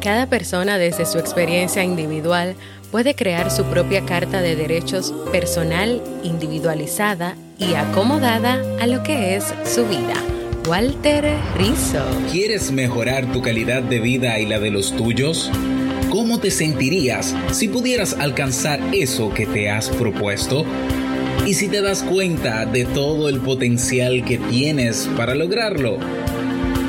Cada persona desde su experiencia individual puede crear su propia carta de derechos personal, individualizada y acomodada a lo que es su vida. Walter Rizzo. ¿Quieres mejorar tu calidad de vida y la de los tuyos? ¿Cómo te sentirías si pudieras alcanzar eso que te has propuesto? ¿Y si te das cuenta de todo el potencial que tienes para lograrlo?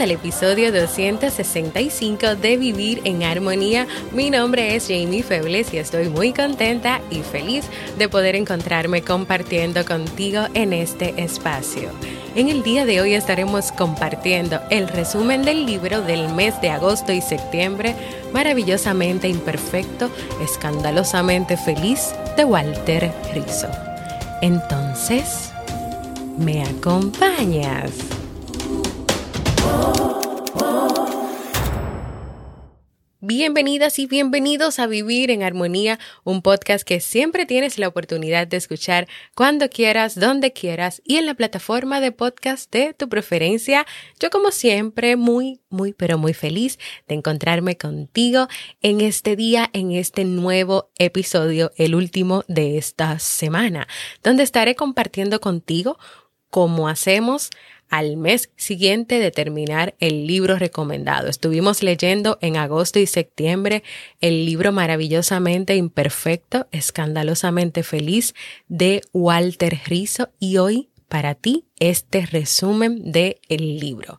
Al episodio 265 de Vivir en Armonía. Mi nombre es Jamie Febles y estoy muy contenta y feliz de poder encontrarme compartiendo contigo en este espacio. En el día de hoy estaremos compartiendo el resumen del libro del mes de agosto y septiembre, Maravillosamente Imperfecto, Escandalosamente Feliz, de Walter Rizzo. Entonces, ¿me acompañas? Bienvenidas y bienvenidos a Vivir en Armonía, un podcast que siempre tienes la oportunidad de escuchar cuando quieras, donde quieras y en la plataforma de podcast de tu preferencia. Yo como siempre muy, muy, pero muy feliz de encontrarme contigo en este día, en este nuevo episodio, el último de esta semana, donde estaré compartiendo contigo cómo hacemos al mes siguiente de terminar el libro recomendado. Estuvimos leyendo en agosto y septiembre el libro maravillosamente imperfecto, escandalosamente feliz de Walter Rizzo y hoy para ti este resumen del el libro.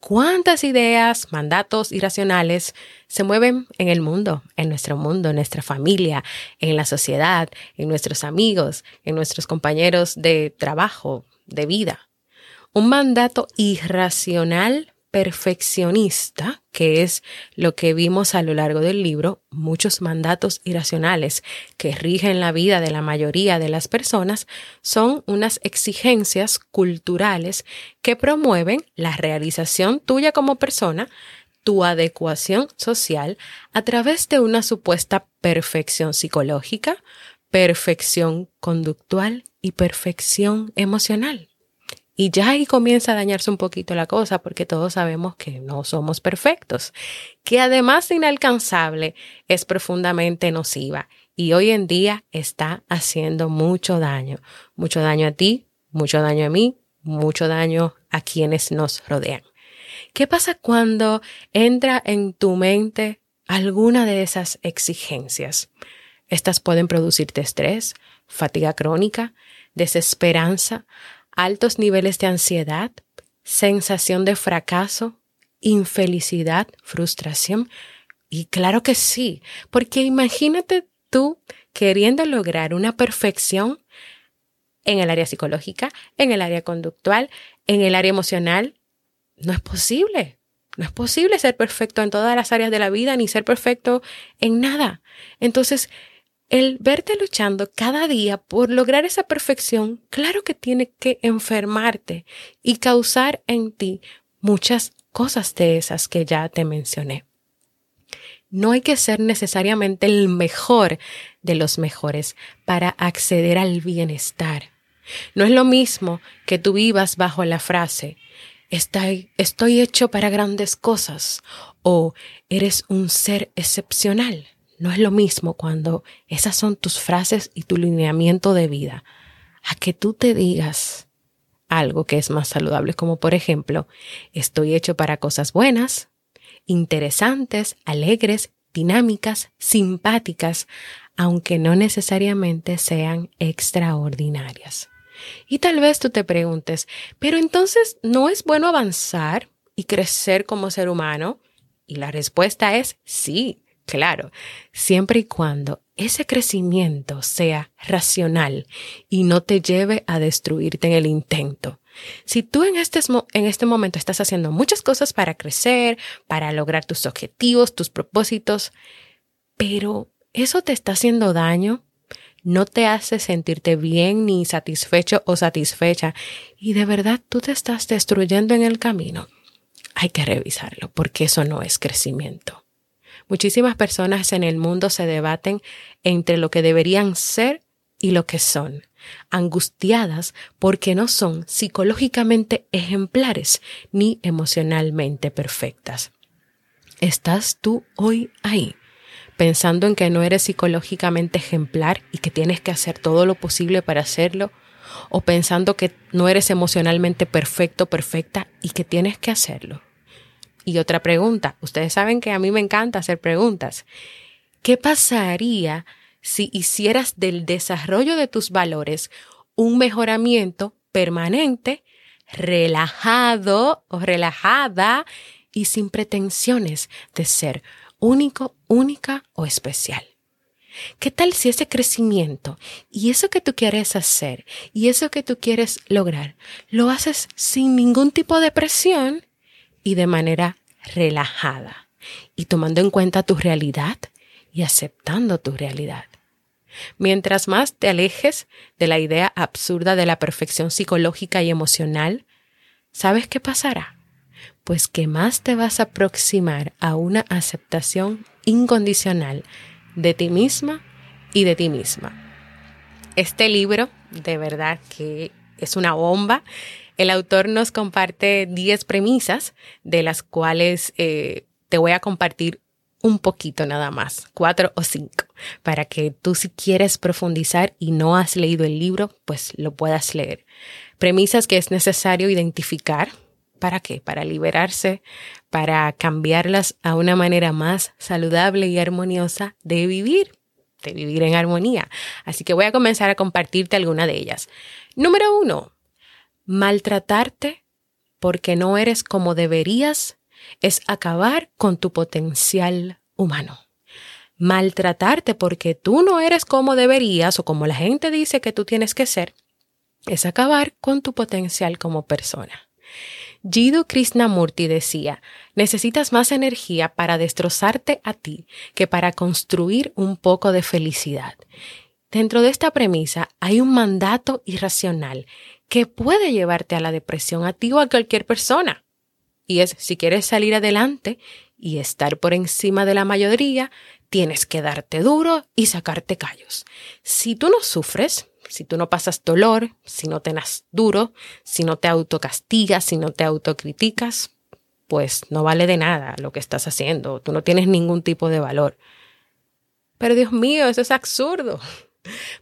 ¿Cuántas ideas, mandatos irracionales se mueven en el mundo, en nuestro mundo, en nuestra familia, en la sociedad, en nuestros amigos, en nuestros compañeros de trabajo, de vida? Un mandato irracional perfeccionista, que es lo que vimos a lo largo del libro, muchos mandatos irracionales que rigen la vida de la mayoría de las personas, son unas exigencias culturales que promueven la realización tuya como persona, tu adecuación social a través de una supuesta perfección psicológica, perfección conductual y perfección emocional. Y ya ahí comienza a dañarse un poquito la cosa porque todos sabemos que no somos perfectos, que además de inalcanzable es profundamente nociva y hoy en día está haciendo mucho daño, mucho daño a ti, mucho daño a mí, mucho daño a quienes nos rodean. ¿Qué pasa cuando entra en tu mente alguna de esas exigencias? Estas pueden producirte estrés, fatiga crónica, desesperanza, altos niveles de ansiedad, sensación de fracaso, infelicidad, frustración. Y claro que sí, porque imagínate tú queriendo lograr una perfección en el área psicológica, en el área conductual, en el área emocional. No es posible. No es posible ser perfecto en todas las áreas de la vida ni ser perfecto en nada. Entonces, el verte luchando cada día por lograr esa perfección, claro que tiene que enfermarte y causar en ti muchas cosas de esas que ya te mencioné. No hay que ser necesariamente el mejor de los mejores para acceder al bienestar. No es lo mismo que tú vivas bajo la frase estoy, estoy hecho para grandes cosas o eres un ser excepcional. No es lo mismo cuando esas son tus frases y tu lineamiento de vida, a que tú te digas algo que es más saludable, como por ejemplo, estoy hecho para cosas buenas, interesantes, alegres, dinámicas, simpáticas, aunque no necesariamente sean extraordinarias. Y tal vez tú te preguntes, pero entonces, ¿no es bueno avanzar y crecer como ser humano? Y la respuesta es sí, claro, siempre y cuando ese crecimiento sea racional y no te lleve a destruirte en el intento. Si tú en este, en este momento estás haciendo muchas cosas para crecer, para lograr tus objetivos, tus propósitos, pero eso te está haciendo daño, no te hace sentirte bien ni satisfecho o satisfecha y de verdad tú te estás destruyendo en el camino, hay que revisarlo porque eso no es crecimiento. Muchísimas personas en el mundo se debaten entre lo que deberían ser y lo que son, angustiadas porque no son psicológicamente ejemplares ni emocionalmente perfectas. ¿Estás tú hoy ahí? pensando en que no eres psicológicamente ejemplar y que tienes que hacer todo lo posible para hacerlo, o pensando que no eres emocionalmente perfecto, perfecta y que tienes que hacerlo. Y otra pregunta, ustedes saben que a mí me encanta hacer preguntas. ¿Qué pasaría si hicieras del desarrollo de tus valores un mejoramiento permanente, relajado o relajada y sin pretensiones de ser único, única o especial? ¿Qué tal si ese crecimiento y eso que tú quieres hacer y eso que tú quieres lograr lo haces sin ningún tipo de presión y de manera relajada y tomando en cuenta tu realidad y aceptando tu realidad. Mientras más te alejes de la idea absurda de la perfección psicológica y emocional, ¿sabes qué pasará? Pues que más te vas a aproximar a una aceptación incondicional de ti misma y de ti misma. Este libro, de verdad que es una bomba, el autor nos comparte 10 premisas, de las cuales eh, te voy a compartir un poquito nada más, cuatro o cinco, para que tú si quieres profundizar y no has leído el libro, pues lo puedas leer. Premisas que es necesario identificar. ¿Para qué? Para liberarse, para cambiarlas a una manera más saludable y armoniosa de vivir, de vivir en armonía. Así que voy a comenzar a compartirte alguna de ellas. Número uno, Maltratarte porque no eres como deberías es acabar con tu potencial humano. Maltratarte porque tú no eres como deberías o como la gente dice que tú tienes que ser es acabar con tu potencial como persona. Jiddu Krishnamurti decía, necesitas más energía para destrozarte a ti que para construir un poco de felicidad. Dentro de esta premisa hay un mandato irracional que puede llevarte a la depresión a ti o a cualquier persona. Y es, si quieres salir adelante y estar por encima de la mayoría, tienes que darte duro y sacarte callos. Si tú no sufres, si tú no pasas dolor, si no te duro, si no te autocastigas, si no te autocriticas, pues no vale de nada lo que estás haciendo, tú no tienes ningún tipo de valor. Pero Dios mío, eso es absurdo.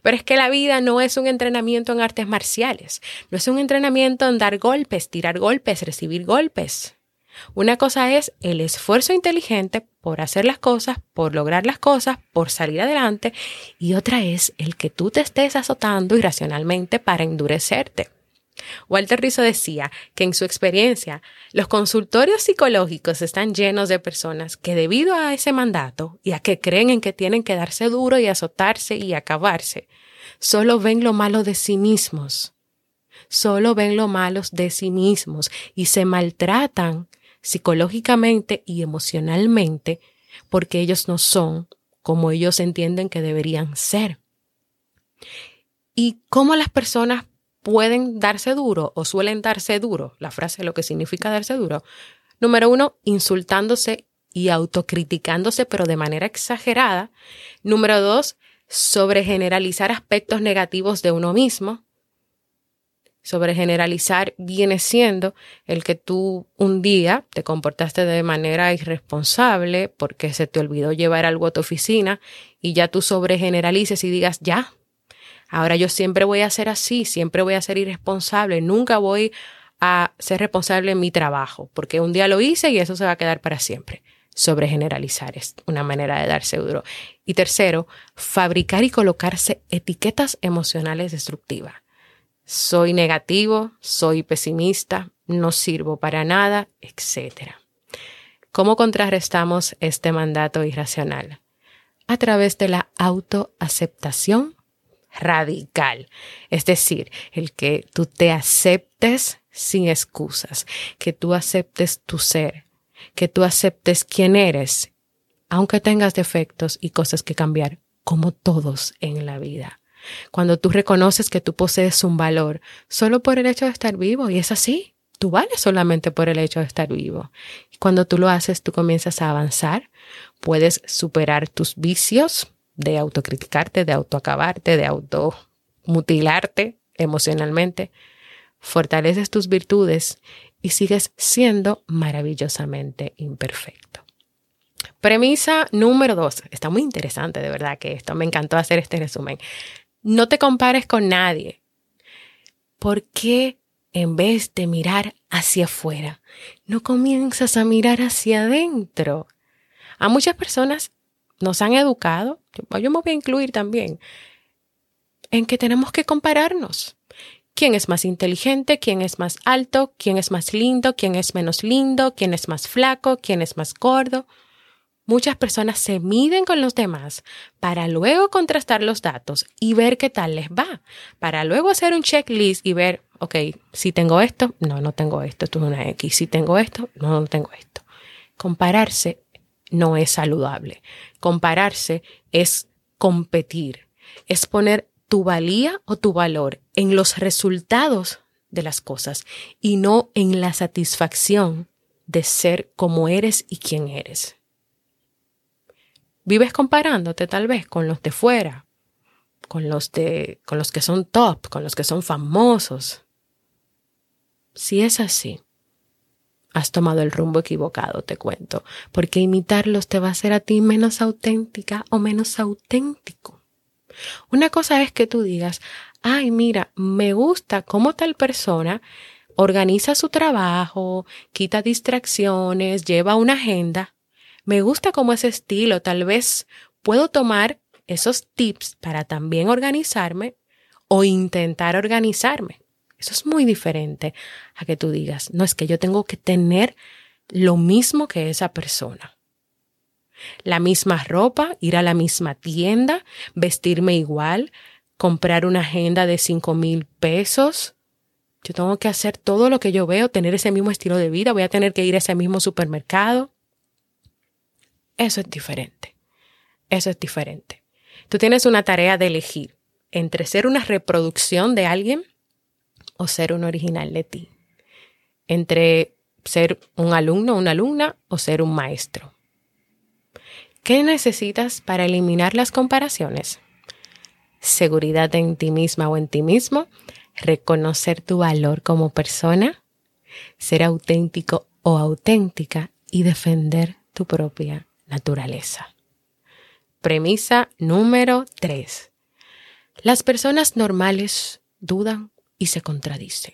Pero es que la vida no es un entrenamiento en artes marciales, no es un entrenamiento en dar golpes, tirar golpes, recibir golpes. Una cosa es el esfuerzo inteligente por hacer las cosas, por lograr las cosas, por salir adelante, y otra es el que tú te estés azotando irracionalmente para endurecerte. Walter Rizzo decía que en su experiencia los consultorios psicológicos están llenos de personas que debido a ese mandato y a que creen en que tienen que darse duro y azotarse y acabarse, solo ven lo malo de sí mismos, solo ven lo malo de sí mismos y se maltratan psicológicamente y emocionalmente porque ellos no son como ellos entienden que deberían ser. ¿Y cómo las personas pueden darse duro o suelen darse duro, la frase lo que significa darse duro, número uno, insultándose y autocriticándose, pero de manera exagerada. Número dos, sobregeneralizar aspectos negativos de uno mismo. Sobregeneralizar viene siendo el que tú un día te comportaste de manera irresponsable porque se te olvidó llevar algo a tu oficina y ya tú sobregeneralices y digas, ya, Ahora yo siempre voy a ser así, siempre voy a ser irresponsable, nunca voy a ser responsable en mi trabajo, porque un día lo hice y eso se va a quedar para siempre. sobre generalizar es una manera de darse duro. Y tercero, fabricar y colocarse etiquetas emocionales destructivas. Soy negativo, soy pesimista, no sirvo para nada, etc. ¿Cómo contrarrestamos este mandato irracional? A través de la autoaceptación radical. Es decir, el que tú te aceptes sin excusas, que tú aceptes tu ser, que tú aceptes quién eres, aunque tengas defectos y cosas que cambiar, como todos en la vida. Cuando tú reconoces que tú posees un valor solo por el hecho de estar vivo, y es así, tú vales solamente por el hecho de estar vivo. Y cuando tú lo haces, tú comienzas a avanzar, puedes superar tus vicios de autocriticarte, de autoacabarte, de automutilarte emocionalmente, fortaleces tus virtudes y sigues siendo maravillosamente imperfecto. Premisa número dos. Está muy interesante, de verdad que esto. Me encantó hacer este resumen. No te compares con nadie. ¿Por qué en vez de mirar hacia afuera, no comienzas a mirar hacia adentro? A muchas personas nos han educado, yo me voy a incluir también, en que tenemos que compararnos. Quién es más inteligente, quién es más alto, quién es más lindo, quién es menos lindo, quién es más flaco, quién es más gordo. Muchas personas se miden con los demás para luego contrastar los datos y ver qué tal les va, para luego hacer un checklist y ver, ok, si tengo esto, no, no tengo esto, esto es una X, si tengo esto, no, no tengo esto. Compararse no es saludable. Compararse es competir, es poner tu valía o tu valor en los resultados de las cosas y no en la satisfacción de ser como eres y quién eres. Vives comparándote tal vez con los de fuera, con los de con los que son top, con los que son famosos. Si es así, has tomado el rumbo equivocado, te cuento, porque imitarlos te va a hacer a ti menos auténtica o menos auténtico. Una cosa es que tú digas, ay, mira, me gusta cómo tal persona organiza su trabajo, quita distracciones, lleva una agenda. Me gusta como ese estilo, tal vez puedo tomar esos tips para también organizarme o intentar organizarme. Eso es muy diferente a que tú digas, no es que yo tengo que tener lo mismo que esa persona la misma ropa, ir a la misma tienda, vestirme igual, comprar una agenda de cinco mil pesos. Yo tengo que hacer todo lo que yo veo, tener ese mismo estilo de vida, voy a tener que ir a ese mismo supermercado. Eso es diferente. Eso es diferente. Tú tienes una tarea de elegir entre ser una reproducción de alguien o ser un original de ti. Entre ser un alumno o una alumna o ser un maestro. ¿Qué necesitas para eliminar las comparaciones? Seguridad en ti misma o en ti mismo, reconocer tu valor como persona, ser auténtico o auténtica y defender tu propia naturaleza. Premisa número 3. Las personas normales dudan y se contradicen.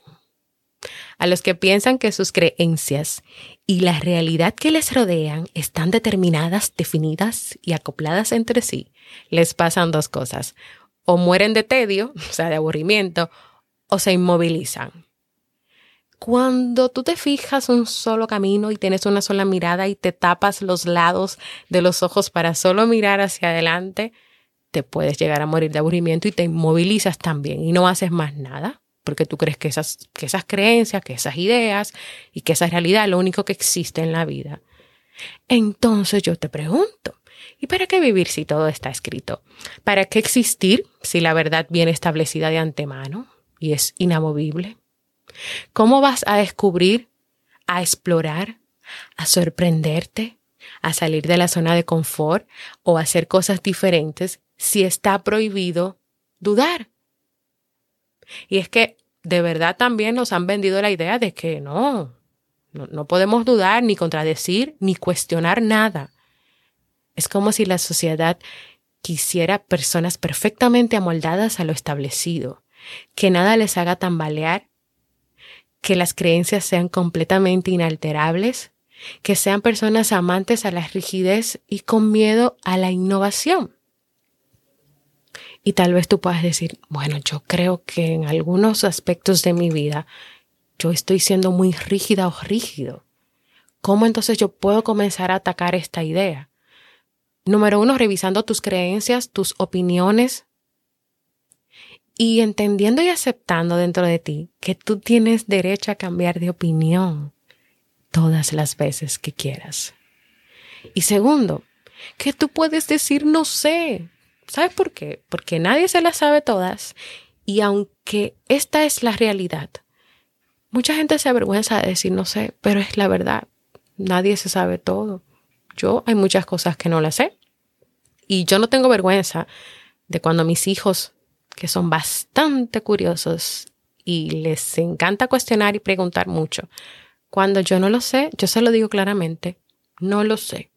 A los que piensan que sus creencias y la realidad que les rodean están determinadas, definidas y acopladas entre sí, les pasan dos cosas. O mueren de tedio, o sea, de aburrimiento, o se inmovilizan. Cuando tú te fijas un solo camino y tienes una sola mirada y te tapas los lados de los ojos para solo mirar hacia adelante, te puedes llegar a morir de aburrimiento y te inmovilizas también y no haces más nada porque tú crees que esas, que esas creencias, que esas ideas y que esa realidad es lo único que existe en la vida. Entonces yo te pregunto, ¿y para qué vivir si todo está escrito? ¿Para qué existir si la verdad viene establecida de antemano y es inamovible? ¿Cómo vas a descubrir, a explorar, a sorprenderte, a salir de la zona de confort o a hacer cosas diferentes si está prohibido dudar? Y es que de verdad también nos han vendido la idea de que no, no, podemos dudar, ni contradecir, ni cuestionar nada. Es como si la sociedad quisiera personas perfectamente amoldadas a lo establecido, que nada les haga tambalear, que las creencias sean completamente inalterables, que sean personas amantes a la rigidez y con miedo a la innovación. Y tal vez tú puedas decir, bueno, yo creo que en algunos aspectos de mi vida yo estoy siendo muy rígida o rígido. ¿Cómo entonces yo puedo comenzar a atacar esta idea? Número uno, revisando tus creencias, tus opiniones y entendiendo y aceptando dentro de ti que tú tienes derecho a cambiar de opinión todas las veces que quieras. Y segundo, que tú puedes decir no sé. ¿Sabes por qué? Porque nadie se las sabe todas y aunque esta es la realidad, mucha gente se avergüenza de decir no sé, pero es la verdad. Nadie se sabe todo. Yo hay muchas cosas que no las sé. Y yo no tengo vergüenza de cuando mis hijos, que son bastante curiosos y les encanta cuestionar y preguntar mucho, cuando yo no lo sé, yo se lo digo claramente, no lo sé.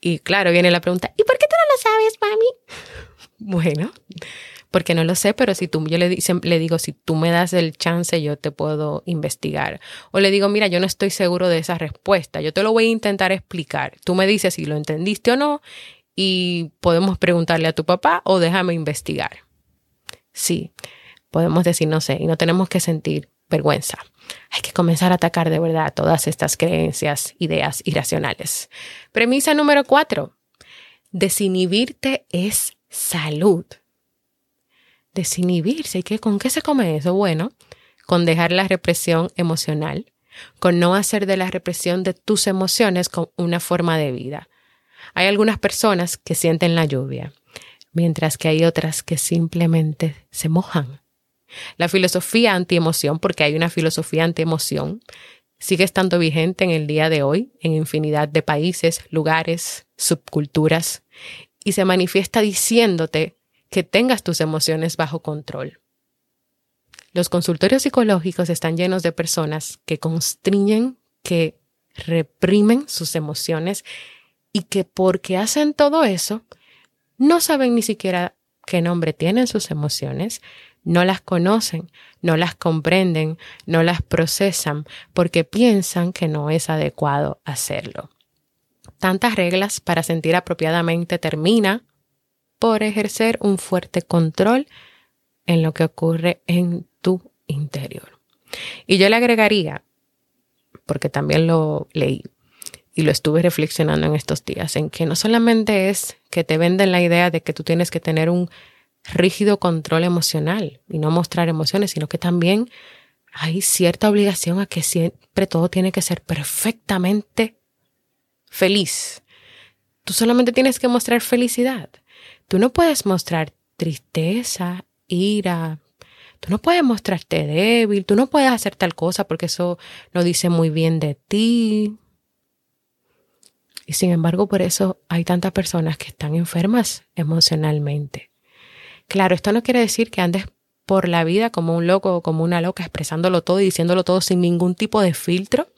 Y claro, viene la pregunta, ¿y por qué tú no lo sabes, mami? Bueno, porque no lo sé, pero si tú, yo le, le digo, si tú me das el chance, yo te puedo investigar. O le digo, mira, yo no estoy seguro de esa respuesta, yo te lo voy a intentar explicar. Tú me dices si lo entendiste o no y podemos preguntarle a tu papá o déjame investigar. Sí, podemos decir no sé y no tenemos que sentir vergüenza. Hay que comenzar a atacar de verdad todas estas creencias, ideas irracionales. Premisa número cuatro. Desinhibirte es salud. Desinhibirse. ¿Y qué, con qué se come eso? Bueno, con dejar la represión emocional, con no hacer de la represión de tus emociones una forma de vida. Hay algunas personas que sienten la lluvia, mientras que hay otras que simplemente se mojan la filosofía antiemoción, porque hay una filosofía antiemoción, sigue estando vigente en el día de hoy en infinidad de países, lugares, subculturas, y se manifiesta diciéndote que tengas tus emociones bajo control. Los consultorios psicológicos están llenos de personas que constriñen, que reprimen sus emociones y que porque hacen todo eso, no saben ni siquiera qué nombre tienen sus emociones, no las conocen, no las comprenden, no las procesan porque piensan que no es adecuado hacerlo. Tantas reglas para sentir apropiadamente termina por ejercer un fuerte control en lo que ocurre en tu interior. Y yo le agregaría, porque también lo leí y lo estuve reflexionando en estos días, en que no solamente es que te venden la idea de que tú tienes que tener un rígido control emocional y no mostrar emociones, sino que también hay cierta obligación a que siempre todo tiene que ser perfectamente feliz. Tú solamente tienes que mostrar felicidad. Tú no puedes mostrar tristeza, ira. Tú no puedes mostrarte débil. Tú no puedes hacer tal cosa porque eso no dice muy bien de ti. Y sin embargo, por eso hay tantas personas que están enfermas emocionalmente. Claro, esto no quiere decir que andes por la vida como un loco o como una loca expresándolo todo y diciéndolo todo sin ningún tipo de filtro,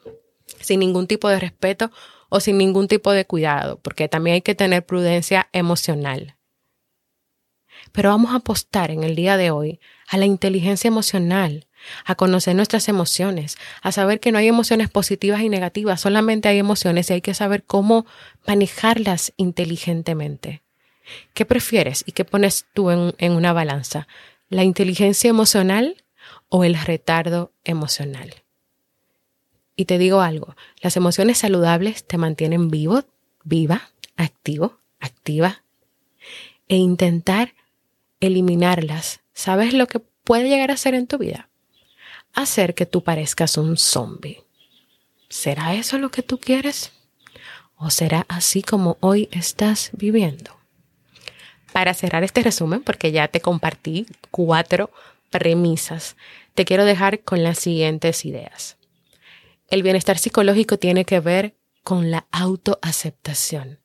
sin ningún tipo de respeto o sin ningún tipo de cuidado, porque también hay que tener prudencia emocional. Pero vamos a apostar en el día de hoy a la inteligencia emocional, a conocer nuestras emociones, a saber que no hay emociones positivas y negativas, solamente hay emociones y hay que saber cómo manejarlas inteligentemente. ¿Qué prefieres y qué pones tú en, en una balanza? ¿La inteligencia emocional o el retardo emocional? Y te digo algo, las emociones saludables te mantienen vivo, viva, activo, activa. E intentar eliminarlas, ¿sabes lo que puede llegar a ser en tu vida? Hacer que tú parezcas un zombie. ¿Será eso lo que tú quieres? ¿O será así como hoy estás viviendo? para cerrar este resumen, porque ya te compartí cuatro premisas, te quiero dejar con las siguientes ideas. El bienestar psicológico tiene que ver con la autoaceptación.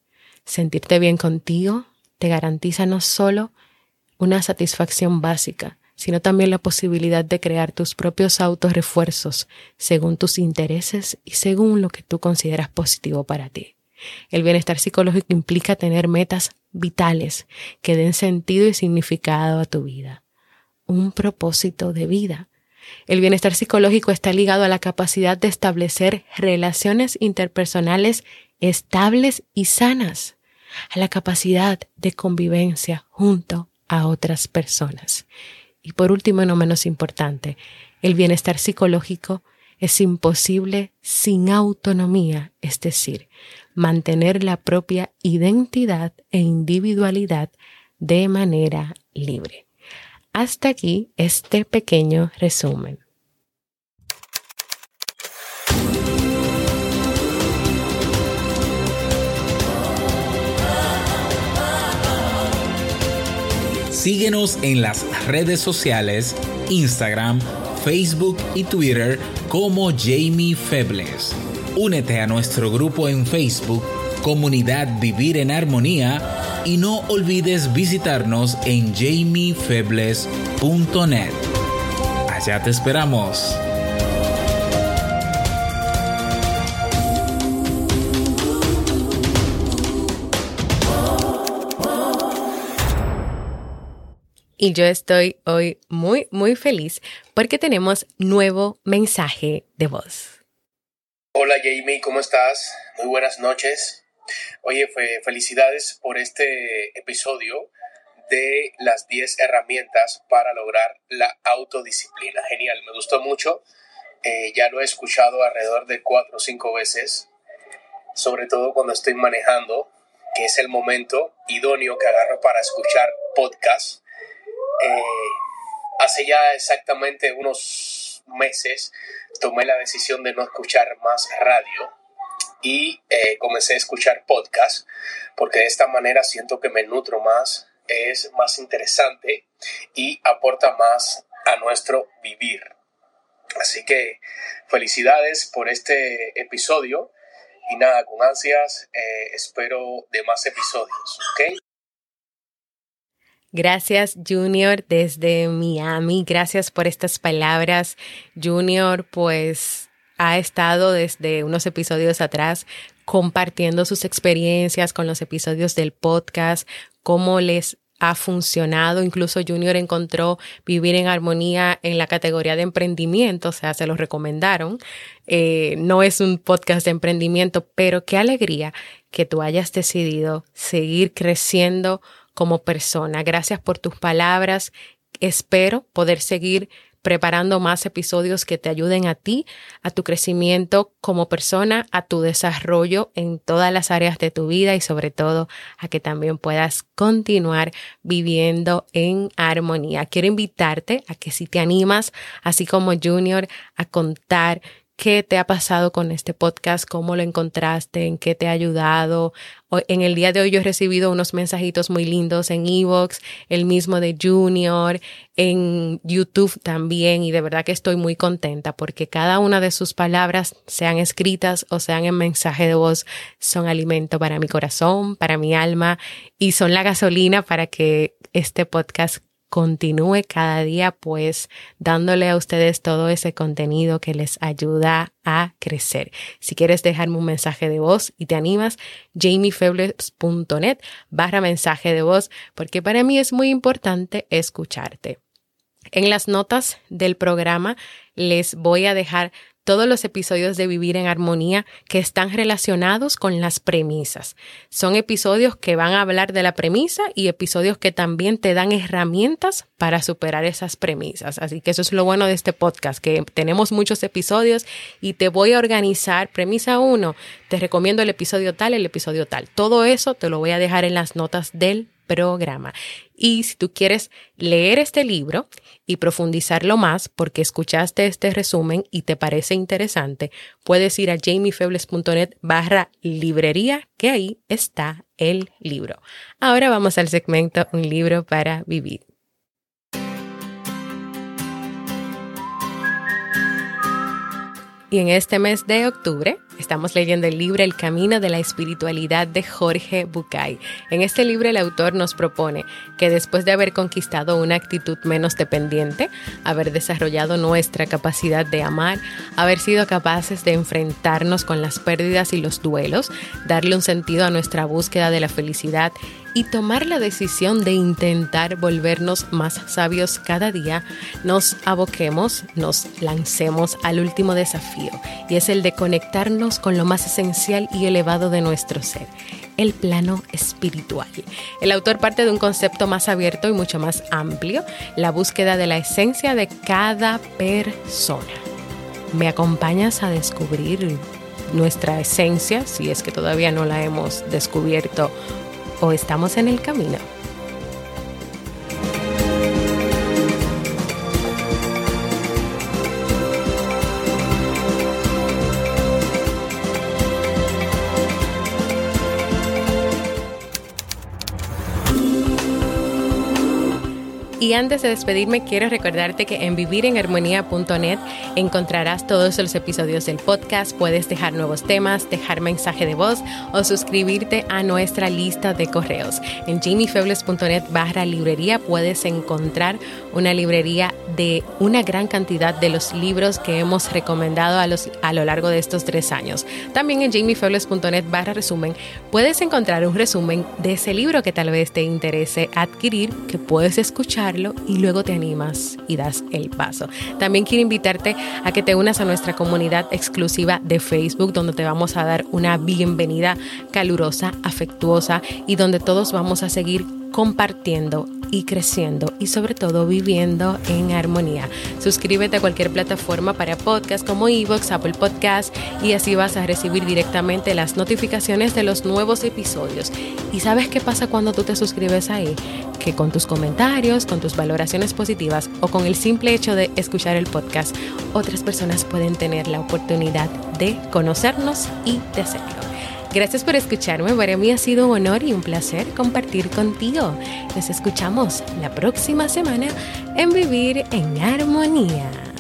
Sentirte bien contigo te garantiza no solo una satisfacción básica, sino también la posibilidad de crear tus propios autorrefuerzos según tus intereses y según lo que tú consideras positivo para ti. El bienestar psicológico implica tener metas vitales que den sentido y significado a tu vida. Un propósito de vida. El bienestar psicológico está ligado a la capacidad de establecer relaciones interpersonales estables y sanas, a la capacidad de convivencia junto a otras personas. Y por último, no menos importante, el bienestar psicológico es imposible sin autonomía, es decir, mantener la propia identidad e individualidad de manera libre. Hasta aquí este pequeño resumen. Síguenos en las redes sociales, Instagram, Facebook y Twitter como Jamie Febles. Únete a nuestro grupo en Facebook, Comunidad Vivir en Armonía, y no olvides visitarnos en jamiefebles.net. Allá te esperamos. Y yo estoy hoy muy, muy feliz porque tenemos nuevo mensaje de voz. Hola Jamie, ¿cómo estás? Muy buenas noches. Oye, felicidades por este episodio de las 10 herramientas para lograr la autodisciplina. Genial, me gustó mucho. Eh, ya lo he escuchado alrededor de 4 o 5 veces, sobre todo cuando estoy manejando, que es el momento idóneo que agarro para escuchar podcasts eh, hace ya exactamente unos meses tomé la decisión de no escuchar más radio y eh, comencé a escuchar podcast porque de esta manera siento que me nutro más, es más interesante y aporta más a nuestro vivir. Así que felicidades por este episodio y nada, con ansias eh, espero de más episodios, ¿ok? Gracias Junior desde Miami. Gracias por estas palabras. Junior pues ha estado desde unos episodios atrás compartiendo sus experiencias con los episodios del podcast, cómo les ha funcionado. Incluso Junior encontró Vivir en Armonía en la categoría de emprendimiento, o sea, se lo recomendaron. Eh, no es un podcast de emprendimiento, pero qué alegría que tú hayas decidido seguir creciendo como persona. Gracias por tus palabras. Espero poder seguir preparando más episodios que te ayuden a ti, a tu crecimiento como persona, a tu desarrollo en todas las áreas de tu vida y sobre todo a que también puedas continuar viviendo en armonía. Quiero invitarte a que si te animas, así como Junior, a contar qué te ha pasado con este podcast, cómo lo encontraste, en qué te ha ayudado. En el día de hoy yo he recibido unos mensajitos muy lindos en Evox, el mismo de Junior, en YouTube también, y de verdad que estoy muy contenta porque cada una de sus palabras, sean escritas o sean en mensaje de voz, son alimento para mi corazón, para mi alma y son la gasolina para que este podcast continúe cada día pues dándole a ustedes todo ese contenido que les ayuda a crecer. Si quieres dejarme un mensaje de voz y te animas, jamiefebles.net barra mensaje de voz porque para mí es muy importante escucharte. En las notas del programa les voy a dejar todos los episodios de Vivir en Armonía que están relacionados con las premisas. Son episodios que van a hablar de la premisa y episodios que también te dan herramientas para superar esas premisas. Así que eso es lo bueno de este podcast, que tenemos muchos episodios y te voy a organizar. Premisa 1, te recomiendo el episodio tal, el episodio tal. Todo eso te lo voy a dejar en las notas del programa. Y si tú quieres leer este libro y profundizarlo más porque escuchaste este resumen y te parece interesante, puedes ir a jamiefebles.net barra librería, que ahí está el libro. Ahora vamos al segmento Un libro para vivir. Y en este mes de octubre estamos leyendo el libro El Camino de la Espiritualidad de Jorge Bucay. En este libro el autor nos propone que después de haber conquistado una actitud menos dependiente, haber desarrollado nuestra capacidad de amar, haber sido capaces de enfrentarnos con las pérdidas y los duelos, darle un sentido a nuestra búsqueda de la felicidad y tomar la decisión de intentar volvernos más sabios cada día, nos aboquemos, nos lancemos al último desafío y es el de conectarnos con lo más esencial y elevado de nuestro ser el plano espiritual. El autor parte de un concepto más abierto y mucho más amplio, la búsqueda de la esencia de cada persona. ¿Me acompañas a descubrir nuestra esencia, si es que todavía no la hemos descubierto o estamos en el camino? Y antes de despedirme, quiero recordarte que en vivirenharmonía.net encontrarás todos los episodios del podcast, puedes dejar nuevos temas, dejar mensaje de voz o suscribirte a nuestra lista de correos. En jimiefebles.net barra librería puedes encontrar una librería de una gran cantidad de los libros que hemos recomendado a, a lo largo de estos tres años. También en jimiefebles.net barra resumen puedes encontrar un resumen de ese libro que tal vez te interese adquirir, que puedes escuchar y luego te animas y das el paso. También quiero invitarte a que te unas a nuestra comunidad exclusiva de Facebook, donde te vamos a dar una bienvenida calurosa, afectuosa y donde todos vamos a seguir compartiendo y creciendo y sobre todo viviendo en armonía. Suscríbete a cualquier plataforma para podcast como Evox, Apple Podcast y así vas a recibir directamente las notificaciones de los nuevos episodios. ¿Y sabes qué pasa cuando tú te suscribes ahí? Que con tus comentarios, con tus valoraciones positivas o con el simple hecho de escuchar el podcast, otras personas pueden tener la oportunidad de conocernos y de hacerlo. Gracias por escucharme. Para mí ha sido un honor y un placer compartir contigo. Nos escuchamos la próxima semana en Vivir en Armonía.